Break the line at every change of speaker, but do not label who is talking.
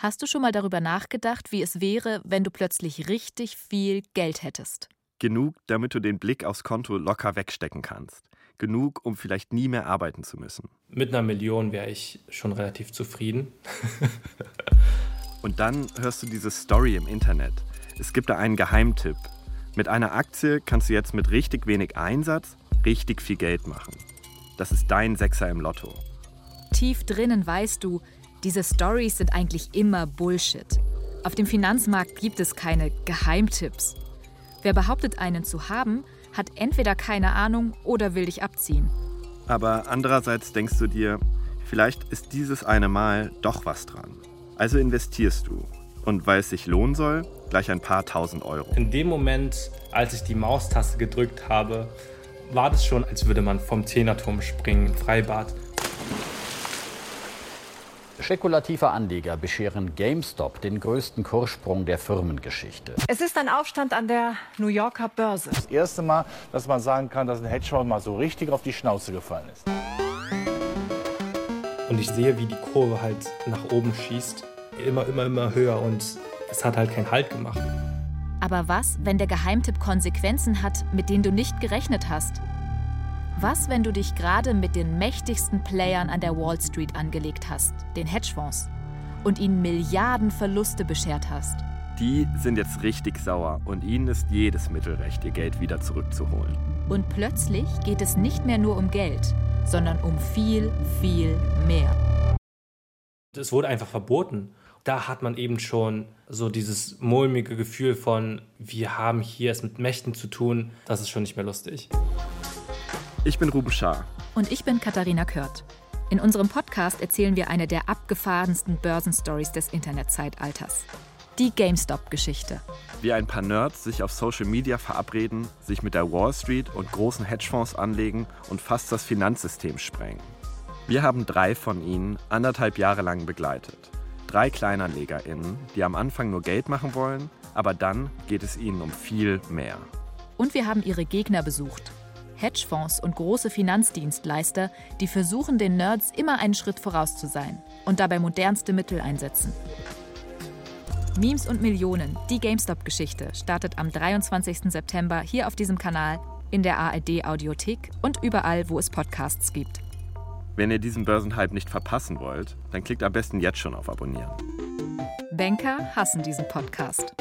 Hast du schon mal darüber nachgedacht, wie es wäre, wenn du plötzlich richtig viel Geld hättest?
Genug, damit du den Blick aufs Konto locker wegstecken kannst. Genug, um vielleicht nie mehr arbeiten zu müssen.
Mit einer Million wäre ich schon relativ zufrieden.
Und dann hörst du diese Story im Internet. Es gibt da einen Geheimtipp. Mit einer Aktie kannst du jetzt mit richtig wenig Einsatz richtig viel Geld machen. Das ist dein Sechser im Lotto.
Tief drinnen weißt du, diese Stories sind eigentlich immer Bullshit. Auf dem Finanzmarkt gibt es keine Geheimtipps. Wer behauptet, einen zu haben, hat entweder keine Ahnung oder will dich abziehen.
Aber andererseits denkst du dir, vielleicht ist dieses eine Mal doch was dran. Also investierst du. Und weil es sich lohnen soll, gleich ein paar tausend Euro.
In dem Moment, als ich die Maustaste gedrückt habe, war das schon, als würde man vom Zehnerturm springen im Freibad.
Spekulative Anleger bescheren GameStop den größten Kurssprung der Firmengeschichte.
Es ist ein Aufstand an der New Yorker Börse.
Das erste Mal, dass man sagen kann, dass ein Hedgefonds mal so richtig auf die Schnauze gefallen ist.
Und ich sehe, wie die Kurve halt nach oben schießt. Immer, immer, immer höher und es hat halt keinen Halt gemacht.
Aber was, wenn der Geheimtipp Konsequenzen hat, mit denen du nicht gerechnet hast? Was, wenn du dich gerade mit den mächtigsten Playern an der Wall Street angelegt hast, den Hedgefonds, und ihnen Milliarden Verluste beschert hast?
Die sind jetzt richtig sauer und ihnen ist jedes Mittel recht, ihr Geld wieder zurückzuholen.
Und plötzlich geht es nicht mehr nur um Geld, sondern um viel, viel mehr.
Es wurde einfach verboten. Da hat man eben schon so dieses mulmige Gefühl von, wir haben hier es mit Mächten zu tun. Das ist schon nicht mehr lustig.
Ich bin Ruben Schaar.
Und ich bin Katharina Kört. In unserem Podcast erzählen wir eine der abgefahrensten Börsenstories des Internetzeitalters. Die GameStop-Geschichte.
Wie ein paar Nerds sich auf Social Media verabreden, sich mit der Wall Street und großen Hedgefonds anlegen und fast das Finanzsystem sprengen. Wir haben drei von ihnen anderthalb Jahre lang begleitet. Drei KleinanlegerInnen, die am Anfang nur Geld machen wollen, aber dann geht es ihnen um viel mehr.
Und wir haben ihre Gegner besucht. Hedgefonds und große Finanzdienstleister, die versuchen, den Nerds immer einen Schritt voraus zu sein und dabei modernste Mittel einsetzen. Memes und Millionen, die GameStop-Geschichte, startet am 23. September hier auf diesem Kanal, in der ARD-Audiothek und überall, wo es Podcasts gibt.
Wenn ihr diesen Börsenhype nicht verpassen wollt, dann klickt am besten jetzt schon auf Abonnieren.
Banker hassen diesen Podcast.